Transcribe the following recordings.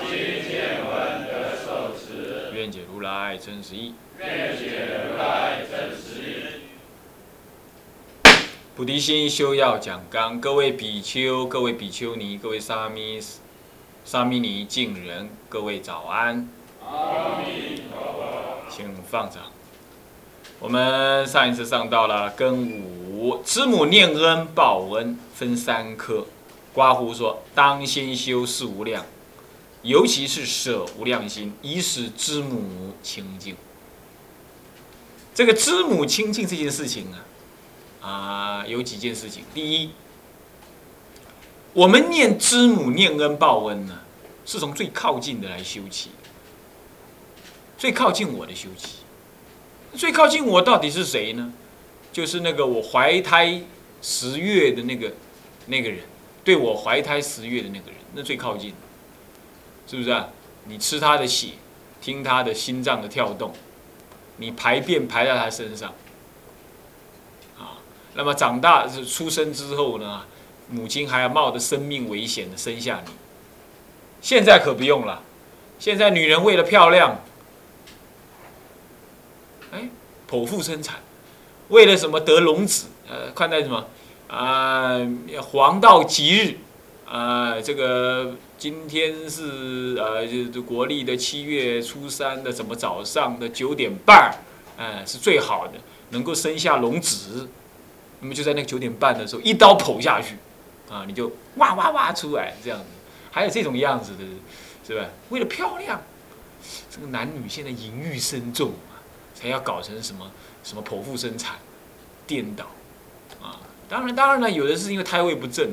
今见闻得受持。愿解如来真实义。愿解如来真实义。菩提心修要讲纲，各位比丘、各位比丘尼、各位沙弥、沙弥尼、敬人，各位早安。阿弥陀佛。请放掌。我们上一次上到了庚午，知母念恩报恩分三科。刮胡说，当先修四无量，尤其是舍无量心，以使知母清净。这个知母清净这件事情啊。啊，有几件事情。第一，我们念知母念恩报恩呢，是从最靠近的来修起，最靠近我的修起。最靠近我到底是谁呢？就是那个我怀胎十月的那个那个人，对我怀胎十月的那个人，那最靠近，是不是啊？你吃他的血，听他的心脏的跳动，你排便排在他身上。啊那么长大是出生之后呢，母亲还要冒着生命危险的生下你。现在可不用了，现在女人为了漂亮，哎，剖腹生产，为了什么得龙子？呃，看待什么？啊，黄道吉日，啊，这个今天是呃，就是国历的七月初三的什么早上的九点半，哎，是最好的，能够生下龙子。那么就在那个九点半的时候，一刀剖下去，啊，你就哇哇哇出来这样子，还有这种样子的，是吧？为了漂亮，这个男女现在淫欲深重啊，才要搞成什么什么剖腹生产，颠倒，啊，当然当然了，有的是因为胎位不正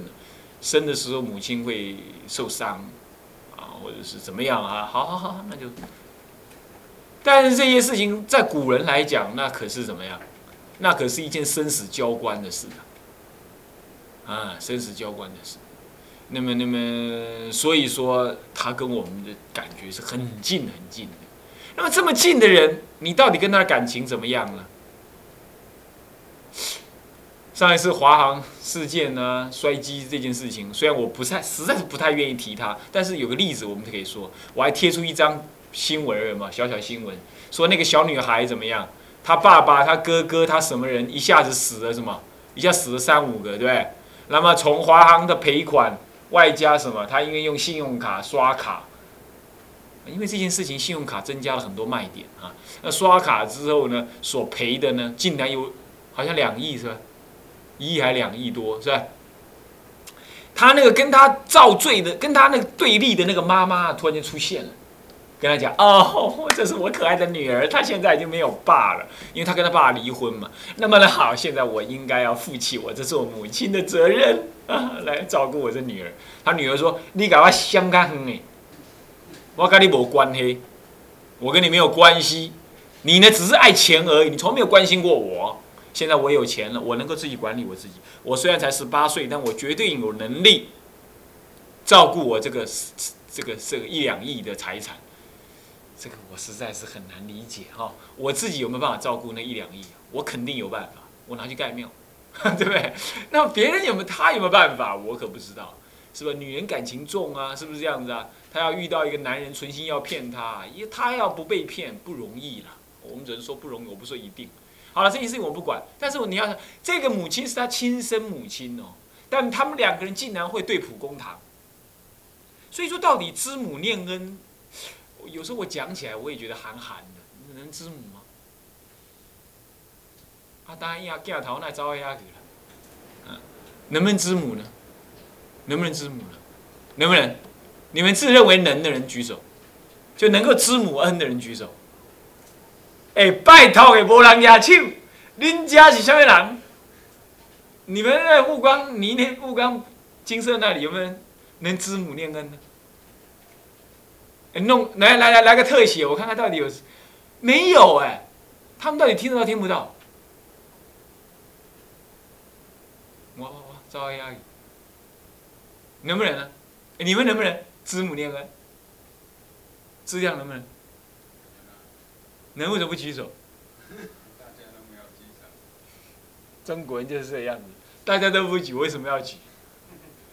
生的时候母亲会受伤，啊，或者是怎么样啊？好好好，那就，但是这些事情在古人来讲，那可是怎么样？那可是一件生死交关的事啊！啊，生死交关的事。那么，那么，所以说他跟我们的感觉是很近很近的。那么这么近的人，你到底跟他的感情怎么样呢？上一次华航事件呢，摔机这件事情，虽然我不太实在是不太愿意提它，但是有个例子我们可以说，我还贴出一张新闻嘛，小小新闻，说那个小女孩怎么样？她爸爸、她哥哥、他什么人一下子死了什么？一下死了三五个，对不对？那么从华航的赔款外加什么？他因为用信用卡刷卡，因为这件事情信用卡增加了很多卖点啊。那刷卡之后呢，所赔的呢，竟然有好像两亿是吧？一亿还两亿多是吧？他那个跟他造罪的、跟他那个对立的那个妈妈突然间出现了。跟他讲哦，这是我可爱的女儿，她现在已经没有爸了，因为她跟她爸离婚嘛。那么呢，好，现在我应该要负起我这做母亲的责任啊，来照顾我的女儿。他女儿说：“你搞我相干哼诶，我跟你没关系，我跟你没有关系。你呢，只是爱钱而已，你从没有关心过我。现在我有钱了，我能够自己管理我自己。我虽然才十八岁，但我绝对有能力照顾我这个这个这个一两亿的财产。”这个我实在是很难理解哈，我自己有没有办法照顾那一两亿？我肯定有办法，我拿去盖庙，对不对？那别人有没有他有没有办法？我可不知道，是吧？女人感情重啊，是不是这样子啊？她要遇到一个男人存心要骗她，因为她要不被骗不容易了。我们只能说不容易，我不说一定。好了，这件事情我不管，但是你要这个母亲是他亲生母亲哦，但他们两个人竟然会对簿公堂，所以说到底知母念恩。有时候我讲起来，我也觉得寒寒的。能知母吗？啊，当然要镜头那招下去了。嗯能不能知母呢？能不能知母呢？能不能？你们自认为能的人举手，就能够知母恩的人举手。哎，拜托给无人压手，恁家是什么人？你们在富光，你那富光金色那里有没有能知母念恩的？弄来来来来个特写，我看看到底有没有哎？他们到底听得到听不到？哇哇哇！赵 AI，能不能呢？你们能不能知母念恩？质量能不能？能为什么不举手？中国人就是这样子，大家都不举，为什么要举？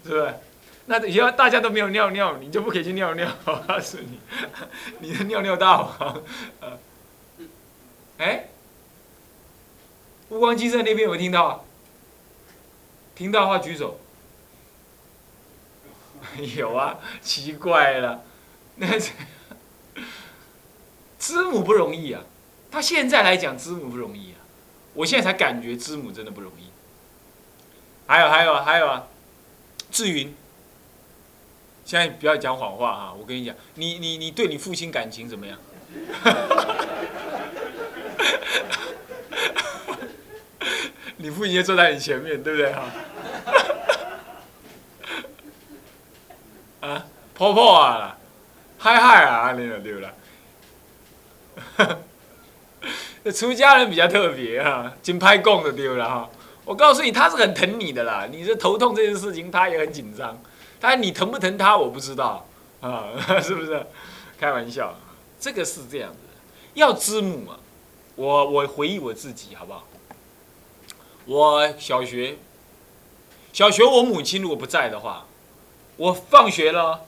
是不是？那以后大家都没有尿尿，你就不可以去尿尿。我告诉你，你的尿尿大王。哎，乌光金色那边有没有听到？听到的话举手。有啊，奇怪了，那知母不容易啊。他现在来讲知母不容易啊，我现在才感觉知母真的不容易。还有还有还有啊，志云。现在不要讲谎话哈，我跟你讲，你你你对你父亲感情怎么样？你父亲就坐在你前面，对不对哈？啊，婆婆啊，嗨嗨啊，你了对不啦？这 出家人比较特别啊，金拍供的丢了哈？我告诉你，他是很疼你的啦，你这头痛这件事情，他也很紧张。但你疼不疼他，我不知道啊，是不是？开玩笑，这个是这样子。要知母啊，我我回忆我自己好不好？我小学，小学我母亲如果不在的话，我放学了，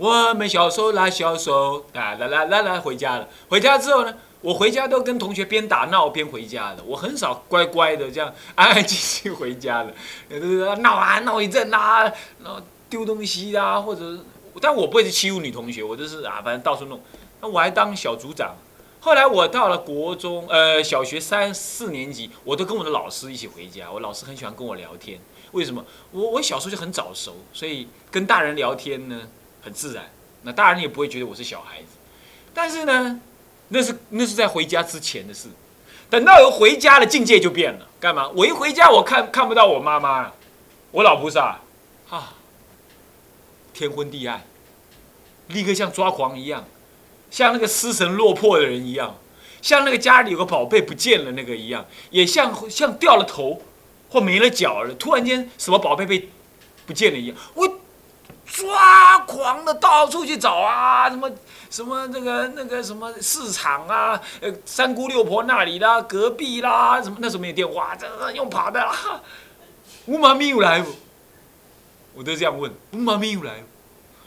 我们小时候拉小手，啊啦啦啦啦回家了。回家之后呢？我回家都跟同学边打闹边回家的，我很少乖乖的这样安安静静回家的，都是闹啊闹一阵啊，然后丢东西啊，或者，但我不会去欺负女同学，我就是啊，反正到处弄。那我还当小组长。后来我到了国中，呃，小学三四年级，我都跟我的老师一起回家。我老师很喜欢跟我聊天，为什么？我我小时候就很早熟，所以跟大人聊天呢很自然。那大人也不会觉得我是小孩子，但是呢。那是那是在回家之前的事，等到有回家的境界就变了。干嘛？我一回家，我看看不到我妈妈，我老菩萨，啊，天昏地暗，立刻像抓狂一样，像那个失神落魄的人一样，像那个家里有个宝贝不见了那个一样，也像像掉了头或没了脚了，突然间什么宝贝被不见了一样，我。抓狂的到处去找啊，什么什么那个那个什么市场啊，呃三姑六婆那里啦，隔壁啦，什么那时候没有电话，这用跑的啦。我妈咪有来不？我都这样问，我妈咪有来不？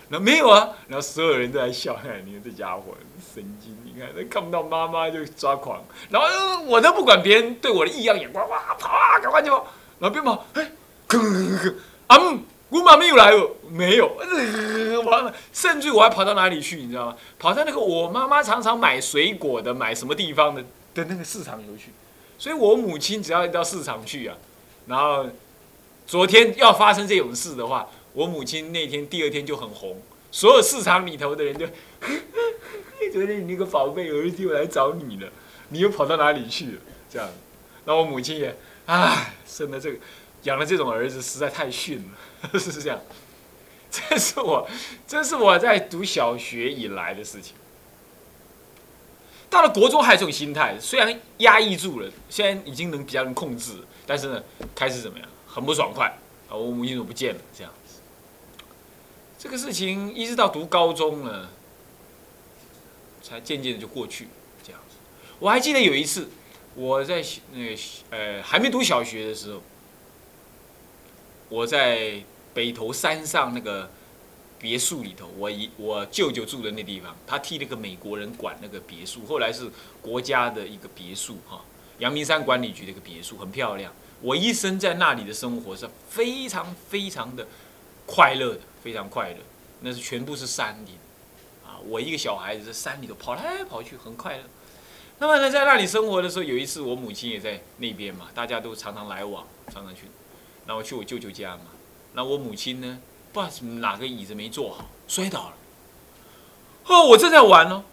那没有啊，然后所有人都在笑，哎，你看这家伙神经，你看他看不到妈妈就抓狂，然后我都不管别人对我的异样眼光，哇跑啊，赶快就跑，然后边跑，哎，吭吭吭，啊我妈没有来哦，没有，完了，甚至我还跑到哪里去，你知道吗？跑到那个我妈妈常常买水果的、买什么地方的的那个市场里去。所以我母亲只要到市场去啊，然后昨天要发生这种事的话，我母亲那天第二天就很红，所有市场里头的人就，昨天你那个宝贝儿子又来找你了，你又跑到哪里去了？这样，那我母亲也，唉，生了这个。养了这种儿子实在太逊了，是这样。这是我，这是我在读小学以来的事情。到了国中还有这种心态，虽然压抑住了，现在已经能比较能控制，但是呢，开始怎么样？很不爽快啊！我母亲怎么不见了？这样子。这个事情一直到读高中呢，才渐渐的就过去。这样子，我还记得有一次，我在那个呃还没读小学的时候。我在北头山上那个别墅里头，我一我舅舅住的那地方，他替那个美国人管那个别墅，后来是国家的一个别墅哈，阳明山管理局的一个别墅，很漂亮。我一生在那里的生活是非常非常的快乐的，非常快乐。那是全部是山林啊，我一个小孩子在山里头跑来跑去，很快乐。那么呢，在那里生活的时候，有一次我母亲也在那边嘛，大家都常常来往，常常去。那我去我舅舅家嘛，那我母亲呢，不知道哪个椅子没坐好，摔倒了。哦，我正在玩哦，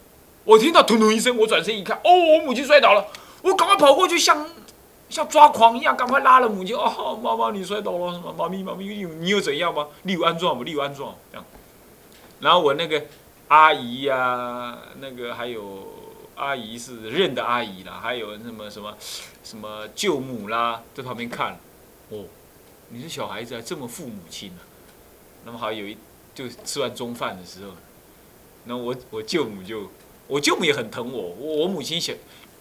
我听到“咚咚”一声，我转身一看，哦，我母亲摔倒了，我赶快跑过去，像像抓狂一样，赶快拉了母亲。哦，妈妈你摔倒了，妈咪妈咪，你你有怎样吗？你有安装吗？你有安装这样。然后我那个阿姨呀，那个还有阿姨是认的阿姨啦，还有什么什么什么舅母啦，在旁边看，哦，你是小孩子啊，这么父母亲啊？那么好有一就吃完中饭的时候，那我我舅母就我舅母也很疼我，我我母亲小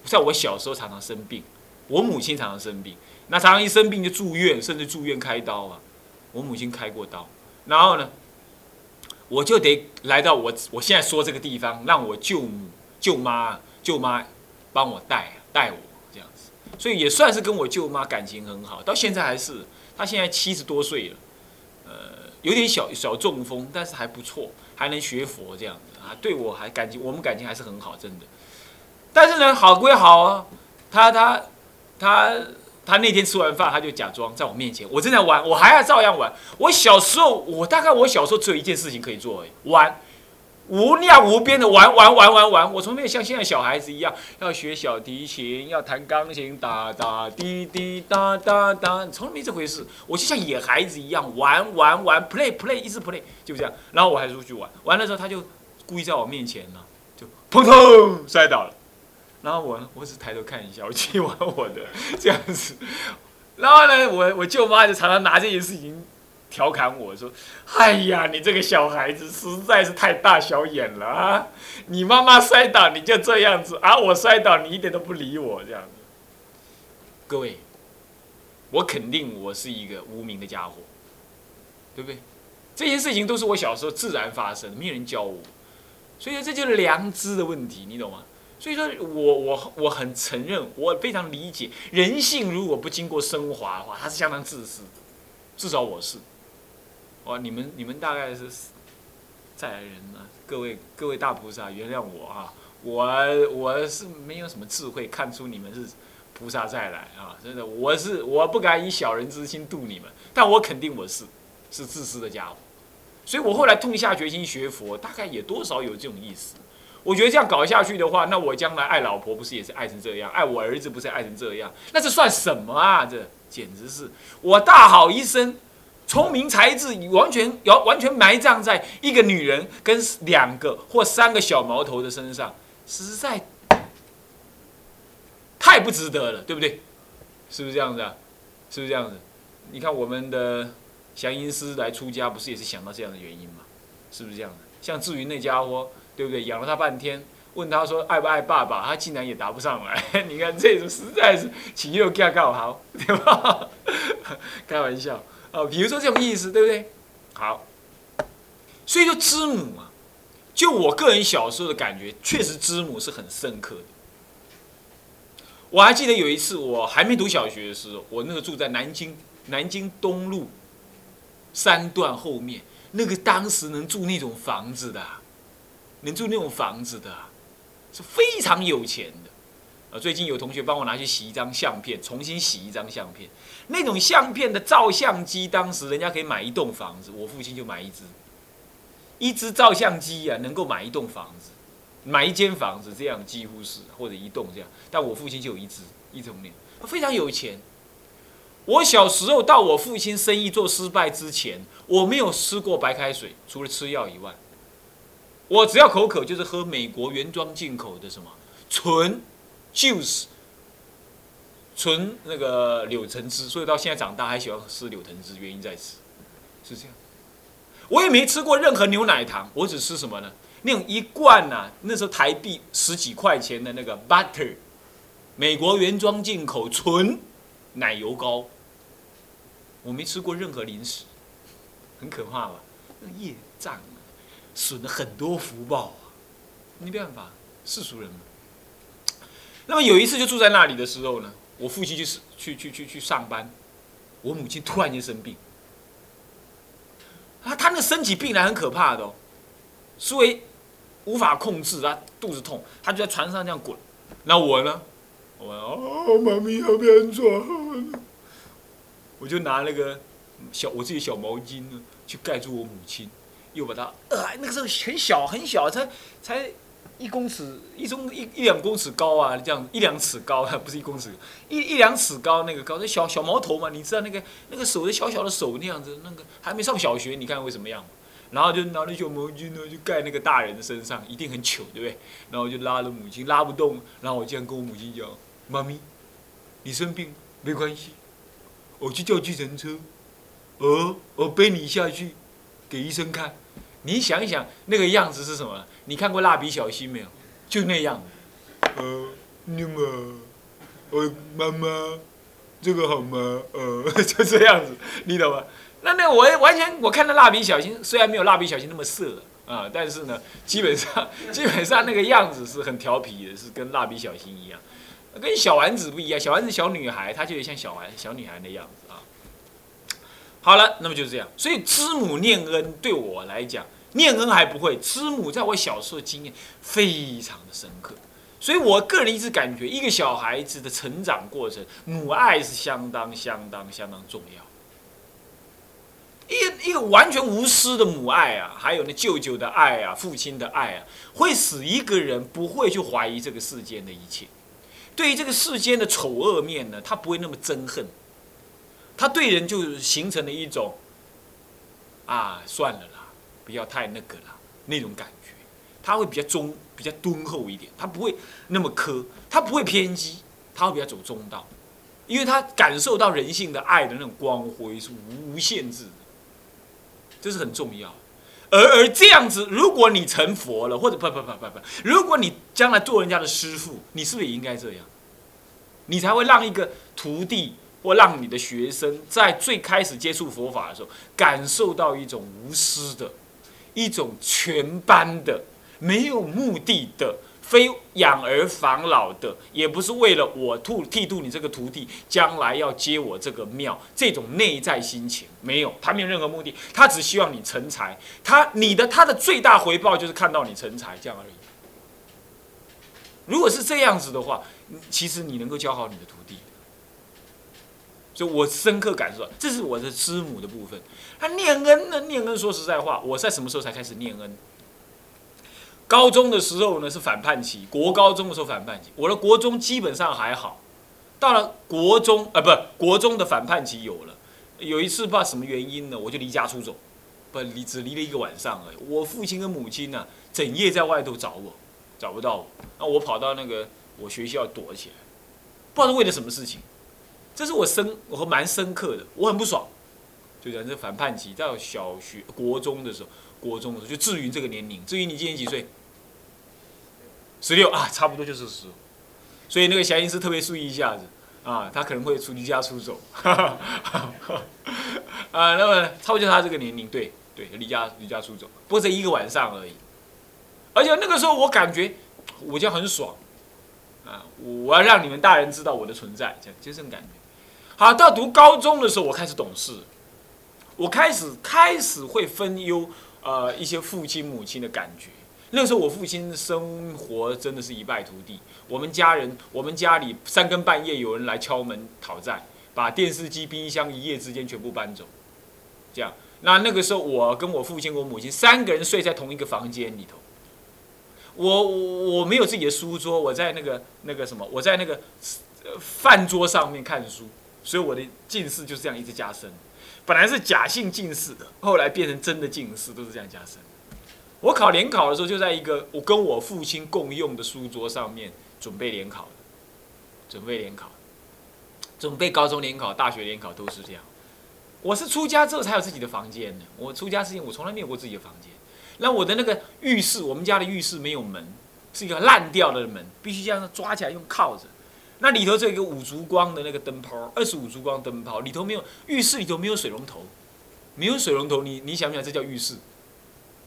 在我小时候常常生病，我母亲常常生病，那常常一生病就住院，甚至住院开刀啊，我母亲开过刀，然后呢？我就得来到我我现在说这个地方，让我舅母、舅妈、舅妈帮我带带我这样子，所以也算是跟我舅妈感情很好，到现在还是。他现在七十多岁了，呃，有点小小中风，但是还不错，还能学佛这样子啊，对我还感情，我们感情还是很好，真的。但是呢，好归好啊，他他他。他那天吃完饭，他就假装在我面前，我正在玩，我还要照样玩。我小时候，我大概我小时候只有一件事情可以做，玩，无量无边的玩玩玩玩玩。我从没有像现在小孩子一样，要学小提琴，要弹钢琴，哒哒滴滴哒哒哒，从来没这回事。我就像野孩子一样玩玩玩，play play，一直 play，就这样。然后我还出去玩，玩的时候他就故意在我面前呢，就砰砰摔倒了。然后我我只抬头看一下，我继续玩我的这样子。然后呢，我我舅妈就常常拿这件事情调侃我说：“哎呀，你这个小孩子实在是太大小眼了啊！你妈妈摔倒你就这样子啊，我摔倒你一点都不理我这样子。”各位，我肯定我是一个无名的家伙，对不对？这些事情都是我小时候自然发生的，没有人教我，所以说这就是良知的问题，你懂吗？所以说我我我很承认，我非常理解人性如果不经过升华的话，它是相当自私的，至少我是。哇，你们你们大概是在人呢？各位各位大菩萨原谅我啊，我我是没有什么智慧看出你们是菩萨再来啊，真的我是我不敢以小人之心度你们，但我肯定我是是自私的家伙，所以我后来痛下决心学佛，大概也多少有这种意思。我觉得这样搞下去的话，那我将来爱老婆不是也是爱成这样？爱我儿子不是爱成这样？那这算什么啊？这简直是我大好一生，聪明才智完全要完全埋葬在一个女人跟两个或三个小毛头的身上，实在太不值得了，对不对？是不是这样子啊？是不是这样子？你看我们的祥音师来出家，不是也是想到这样的原因吗？是不是这样的？像至于那家伙。对不对？养了他半天，问他说爱不爱爸爸，他竟然也答不上来。你看这种实在是岂有干告好，对吧？开玩笑啊，比如说这种意思，对不对？好，所以说知母啊，就我个人小时候的感觉，确实知母是很深刻的。我还记得有一次，我还没读小学的时候，我那个住在南京南京东路三段后面，那个当时能住那种房子的。能住那种房子的，是非常有钱的。呃，最近有同学帮我拿去洗一张相片，重新洗一张相片。那种相片的照相机，当时人家可以买一栋房子，我父亲就买一只。一只照相机啊，能够买一栋房子，买一间房子，这样几乎是或者一栋这样。但我父亲就有一只，一种那，非常有钱。我小时候到我父亲生意做失败之前，我没有吃过白开水，除了吃药以外。我只要口渴，就是喝美国原装进口的什么纯 juice，纯那个柳橙汁，所以到现在长大还喜欢吃柳橙汁，原因在此，是这样。我也没吃过任何牛奶糖，我只吃什么呢？那种一罐呐，那时候台币十几块钱的那个 butter，美国原装进口纯奶油膏。我没吃过任何零食，很可怕吧？那业障。啊损了很多福报啊！没办法，世俗人嘛。那么有一次就住在那里的时候呢，我父亲就是去去去去上班，我母亲突然间生病。啊，他那身体病来很可怕的哦，所以无法控制啊，肚子痛，他就在床上这样滚。那我呢？我哦，妈咪要变床，我就拿那个小我自己小毛巾呢，去盖住我母亲。又把她，呃，那个时候很小很小，才才一公尺，一中一一两公尺高啊，这样一两尺高，不是一公尺，一一两尺高那个高，那小小毛头嘛，你知道那个那个手的小小的手那样子，那个还没上小学，你看会什么样？然后就拿着小毛巾呢，就盖那个大人的身上，一定很糗，对不对？然后就拉着母亲，拉不动，然后我这样跟我母亲讲：“妈咪，你生病没关系，我去叫计程车，呃，我背你下去，给医生看。你想一想，那个样子是什么？你看过蜡笔小新没有？就那样。呃，你妈，我妈妈，这个好吗？呃，就这样子，你懂吗？”那那我完全我看到蜡笔小新，虽然没有蜡笔小新那么色啊，但是呢，基本上 基本上那个样子是很调皮的，是跟蜡笔小新一样，跟小丸子不一样。小丸子小女孩，她就有像小丸小女孩那样子啊。好了，那么就是这样。所以知母念恩对我来讲，念恩还不会，知母在我小时候经验非常的深刻。所以我个人一直感觉，一个小孩子的成长过程，母爱是相当相当相当重要。一一个完全无私的母爱啊，还有那舅舅的爱啊，父亲的爱啊，会使一个人不会去怀疑这个世间的一切。对于这个世间的丑恶面呢，他不会那么憎恨。他对人就形成了一种啊，算了啦，不要太那个啦那种感觉。他会比较忠，比较敦厚一点，他不会那么苛，他不会偏激，他会比较走中道，因为他感受到人性的爱的那种光辉是无限制的。这是很重要，而而这样子，如果你成佛了，或者不不不不不，如果你将来做人家的师傅，你是不是也应该这样？你才会让一个徒弟或让你的学生在最开始接触佛法的时候，感受到一种无私的、一种全班的、没有目的的。非养儿防老的，也不是为了我吐剃度你这个徒弟将来要接我这个庙，这种内在心情没有，他没有任何目的，他只希望你成才，他你的他的最大回报就是看到你成才这样而已。如果是这样子的话，其实你能够教好你的徒，就我深刻感受到，这是我的师母的部分。他念恩呢，念恩说实在话，我在什么时候才开始念恩？高中的时候呢是反叛期，国高中的时候反叛期，我的国中基本上还好，到了国中啊，不，国中的反叛期有了。有一次不知道什么原因呢，我就离家出走，不离只离了一个晚上而已。我父亲跟母亲呢，整夜在外头找我，找不到我，那我跑到那个我学校躲起来，不知道是为了什么事情。这是我深，我蛮深刻的，我很不爽。就讲这反叛期，到小学、国中的时候，国中的时候就至于这个年龄，至于你今年几岁？十六啊，差不多就是十，所以那个霞英是特别注意一下子啊，他可能会出离家出走，啊，那么差不多就他这个年龄，对对，离家离家出走，不过这一个晚上而已，而且那个时候我感觉我就很爽，啊，我要让你们大人知道我的存在，这样就这种感觉。好，到读高中的时候，我开始懂事，我开始开始会分忧呃一些父亲母亲的感觉。那时候我父亲生活真的是一败涂地。我们家人，我们家里三更半夜有人来敲门讨债，把电视机、冰箱一夜之间全部搬走。这样，那那个时候我跟我父亲、我母亲三个人睡在同一个房间里头。我我没有自己的书桌，我在那个那个什么，我在那个饭桌上面看书，所以我的近视就是这样一直加深。本来是假性近视的，后来变成真的近视，都是这样加深。我考联考的时候，就在一个我跟我父亲共用的书桌上面准备联考准备联考，准备高中联考、大学联考都是这样。我是出家之后才有自己的房间的。我出家之前，我从来没有过自己的房间。那我的那个浴室，我们家的浴室没有门，是一个烂掉的门，必须这样抓起来用靠着。那里头只有个五烛光的那个灯泡，二十五烛光灯泡，里头没有浴室里头没有水龙头，没有水龙头，你你想不想这叫浴室？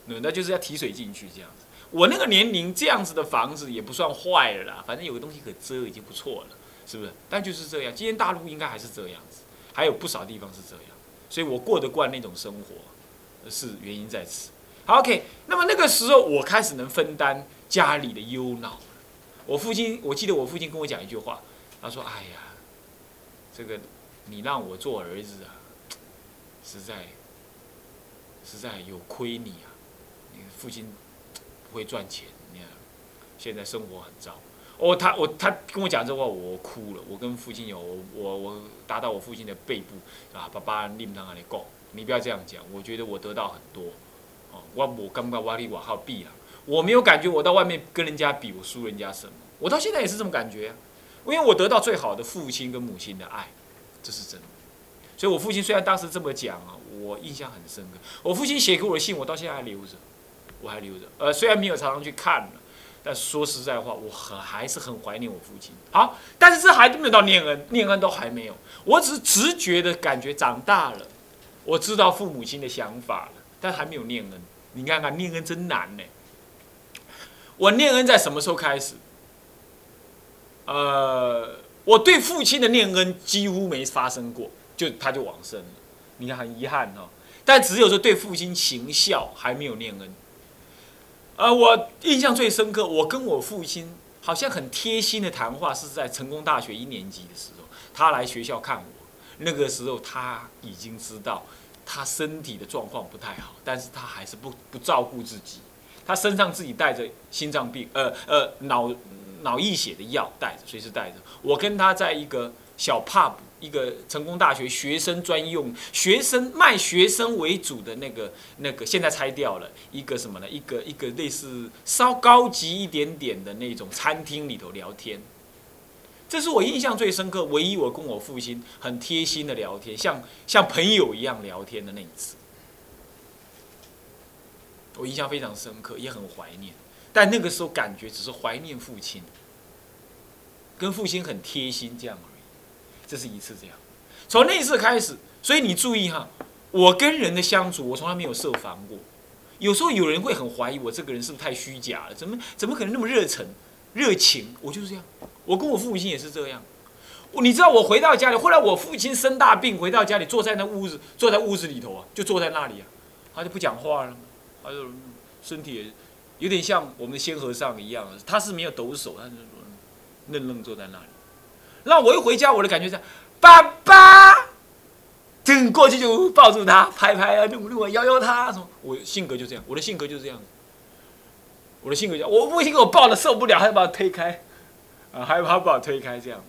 那那就是要提水进去这样子。我那个年龄这样子的房子也不算坏了啦，反正有个东西可遮已经不错了，是不是？但就是这样，今天大陆应该还是这样子，还有不少地方是这样，所以我过得惯那种生活，是原因在此。好，OK，那么那个时候我开始能分担家里的忧恼。我父亲，我记得我父亲跟我讲一句话，他说：“哎呀，这个你让我做儿子啊，实在实在有亏你啊。”你父亲不会赚钱，你看现在生活很糟。哦，他我他跟我讲这话，我哭了。我跟父亲有我我打到我父亲的背部啊，爸爸，你不能让你告，你不要这样讲。我觉得我得到很多，哦，我我刚刚挖力瓦号比了，我没有感觉我到外面跟人家比，我输人家什么？我到现在也是这么感觉啊，因为我得到最好的父亲跟母亲的爱，这是真的。所以我父亲虽然当时这么讲啊，我印象很深刻。我父亲写给我的信，我到现在还留着，我还留着。呃，虽然没有常常去看了，但说实在话，我很还是很怀念我父亲。好，但是这还没有到念恩，念恩都还没有。我只是直觉的感觉，长大了，我知道父母亲的想法了，但还没有念恩。你看看，念恩真难呢。我念恩在什么时候开始？呃，我对父亲的念恩几乎没发生过。就他就往生了，你看很遗憾哦。但只有说对父亲行孝还没有念恩。呃，我印象最深刻，我跟我父亲好像很贴心的谈话，是在成功大学一年级的时候，他来学校看我。那个时候他已经知道他身体的状况不太好，但是他还是不不照顾自己，他身上自己带着心脏病，呃呃脑脑溢血的药带着，随时带着。我跟他在一个小 pub。一个成功大学学生专用、学生卖学生为主的那个那个，现在拆掉了一个什么呢？一个一个类似稍高级一点点的那种餐厅里头聊天。这是我印象最深刻，唯一我跟我父亲很贴心的聊天，像像朋友一样聊天的那一次，我印象非常深刻，也很怀念。但那个时候感觉只是怀念父亲，跟父亲很贴心这样而已。这是一次这样，从那次开始，所以你注意哈，我跟人的相处，我从来没有设防过。有时候有人会很怀疑我这个人是不是太虚假了？怎么怎么可能那么热忱、热情？我就是这样，我跟我父母亲也是这样。你知道我回到家里，后来我父亲生大病，回到家里坐在那屋子，坐在屋子里头啊，就坐在那里啊，他就不讲话了，他就身体也有点像我们的仙和尚一样，他是没有抖手，他就愣愣坐在那里。那我一回家，我的感觉是，爸爸，等过去就抱住他，拍拍啊，弄弄啊，摇摇他。说，我性格就这样，我的性格就是这样。我的性格就，我父亲给我抱的受不了，还要把我推开，啊，还要把我推开这样。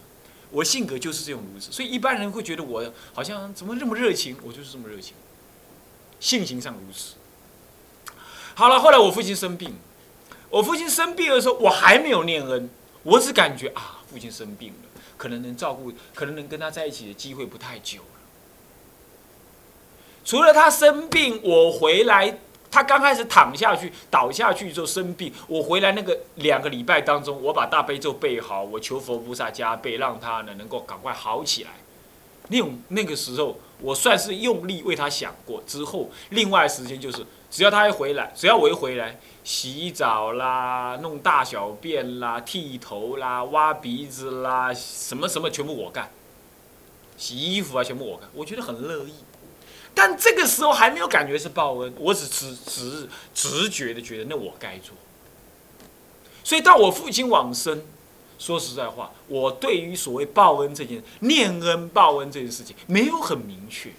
我性格就是这种如此，所以一般人会觉得我好像怎么这么热情，我就是这么热情，性情上如此。好了，后来我父亲生病，我父亲生病的时候，我还没有念恩，我只感觉啊，父亲生病了。可能能照顾，可能能跟他在一起的机会不太久了。除了他生病，我回来，他刚开始躺下去、倒下去之后生病，我回来那个两个礼拜当中，我把大悲咒背好，我求佛菩萨加倍，让他呢能够赶快好起来。那种那个时候，我算是用力为他想过。之后，另外时间就是，只要他一回来，只要我一回来。洗澡啦，弄大小便啦，剃头啦，挖鼻子啦，什么什么全部我干。洗衣服啊，全部我干，我觉得很乐意。但这个时候还没有感觉是报恩，我只直直直觉的觉得那我该做。所以到我父亲往生，说实在话，我对于所谓报恩这件念恩报恩这件事情没有很明确，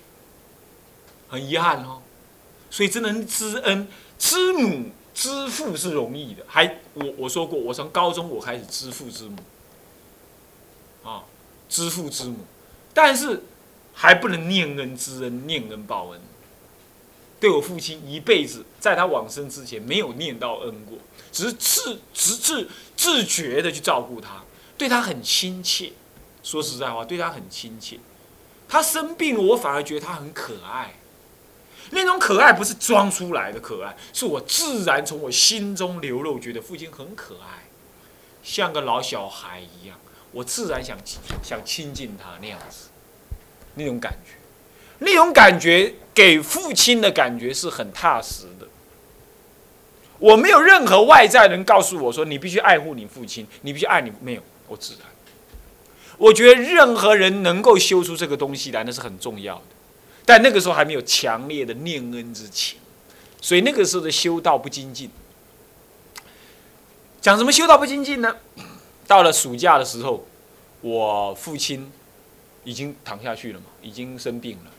很遗憾哦。所以只能知恩知母。知父是容易的，还我我说过，我从高中我开始知父知母，啊，知父知母，但是还不能念恩知恩，念恩报恩。对我父亲一辈子，在他往生之前没有念到恩过，只是自自自自觉的去照顾他，对他很亲切。说实在话，对他很亲切。他生病，我反而觉得他很可爱。那种可爱不是装出来的可爱，是我自然从我心中流露，觉得父亲很可爱，像个老小孩一样，我自然想想亲近他那样子，那种感觉，那种感觉给父亲的感觉是很踏实的。我没有任何外在人告诉我说你必须爱护你父亲，你必须爱你，没有，我自然。我觉得任何人能够修出这个东西来，那是很重要的。但那个时候还没有强烈的念恩之情，所以那个时候的修道不精进。讲什么修道不精进呢？到了暑假的时候，我父亲已经躺下去了嘛，已经生病了。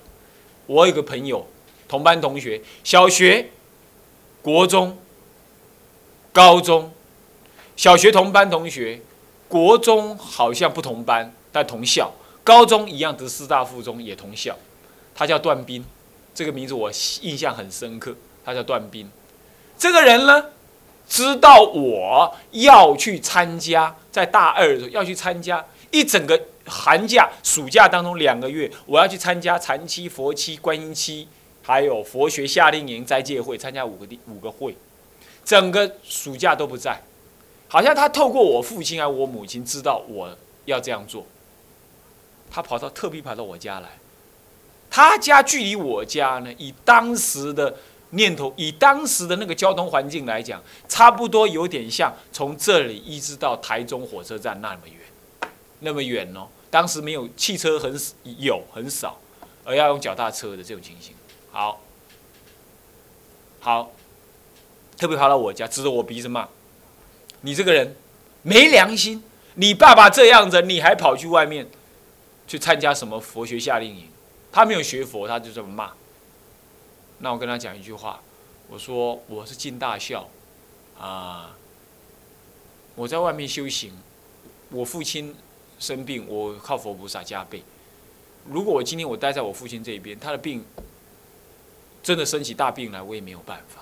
我有个朋友，同班同学，小学、国中、高中，小学同班同学，国中好像不同班，但同校，高中一样，读师大附中也同校。他叫段斌，这个名字我印象很深刻。他叫段斌。这个人呢，知道我要去参加，在大二的时候要去参加一整个寒假、暑假当中两个月，我要去参加禅期、佛期、观音期，还有佛学夏令营、斋戒会，参加五个地五个会，整个暑假都不在。好像他透过我父亲还我母亲知道我要这样做，他跑到特地跑到我家来。他家距离我家呢，以当时的念头，以当时的那个交通环境来讲，差不多有点像从这里一直到台中火车站那么远，那么远哦。当时没有汽车，很有很少，而要用脚踏车的这种情形。好，好，特别跑到我家，指着我鼻子骂。你这个人没良心！你爸爸这样子，你还跑去外面去参加什么佛学夏令营？他没有学佛，他就这么骂。那我跟他讲一句话，我说我是进大校，啊，我在外面修行，我父亲生病，我靠佛菩萨加倍。如果我今天我待在我父亲这边，他的病真的生起大病来，我也没有办法。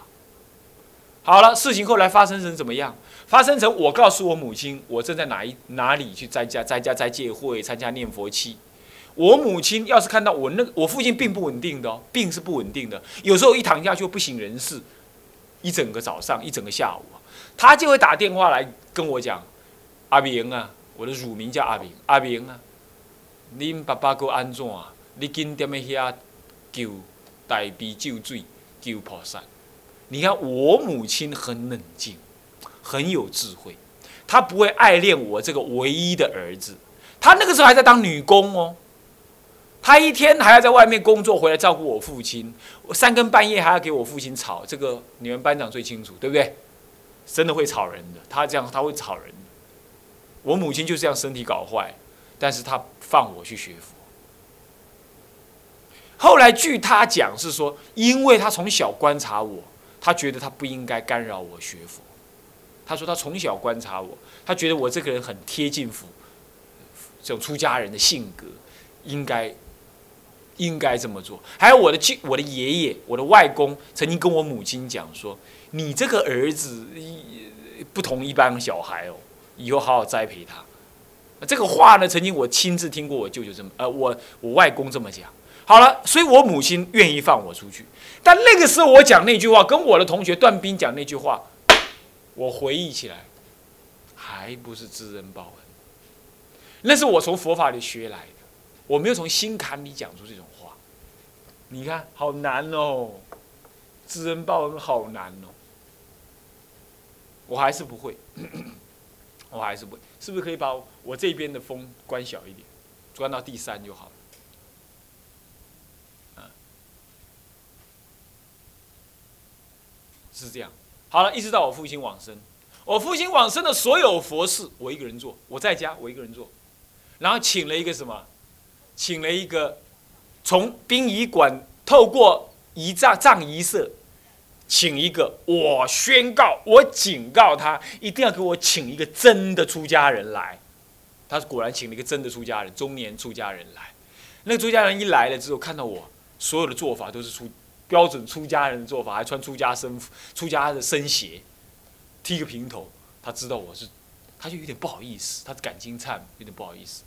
好了，事情后来发生成怎么样？发生成我告诉我母亲，我正在哪一哪里去参加参加斋戒会，参加念佛期。我母亲要是看到我那我父亲病不稳定的哦，病是不稳定的，有时候一躺下就不省人事，一整个早上，一整个下午他就会打电话来跟我讲：“阿明啊，我的乳名叫阿明，阿明啊，恁爸爸够安怎啊？你紧点去遐求大悲救罪，求菩萨。”你看，我母亲很冷静，很有智慧，她不会爱恋我这个唯一的儿子。她那个时候还在当女工哦，他一天还要在外面工作，回来照顾我父亲。我三更半夜还要给我父亲吵，这个你们班长最清楚，对不对？真的会吵人的，他这样他会吵人的。我母亲就这样身体搞坏，但是他放我去学佛。后来据他讲是说，因为他从小观察我。他觉得他不应该干扰我学佛。他说他从小观察我，他觉得我这个人很贴近佛，这种出家人的性格，应该应该这么做。还有我的舅、我的爷爷、我的外公曾经跟我母亲讲说：“你这个儿子不同一般小孩哦，以后好好栽培他。”这个话呢，曾经我亲自听过我舅舅这么，呃，我我外公这么讲。好了，所以我母亲愿意放我出去，但那个时候我讲那句话，跟我的同学段斌讲那句话，我回忆起来，还不是知恩报恩，那是我从佛法里学来的，我没有从心坎里讲出这种话。你看，好难哦，知恩报恩好难哦，我还是不会，我还是不会，是不是可以把我这边的风关小一点，关到第三就好了？是这样，好了，一直到我父亲往生，我父亲往生的所有佛事，我一个人做，我在家我一个人做，然后请了一个什么，请了一个从殡仪馆透过仪葬葬仪社，请一个，我宣告，我警告他，一定要给我请一个真的出家人来，他果然请了一个真的出家人，中年出家人来，那个出家人一来了之后，看到我所有的做法都是出。标准出家人的做法，还穿出家僧出家的僧鞋，剃个平头。他知道我是，他就有点不好意思，他感情差，有点不好意思。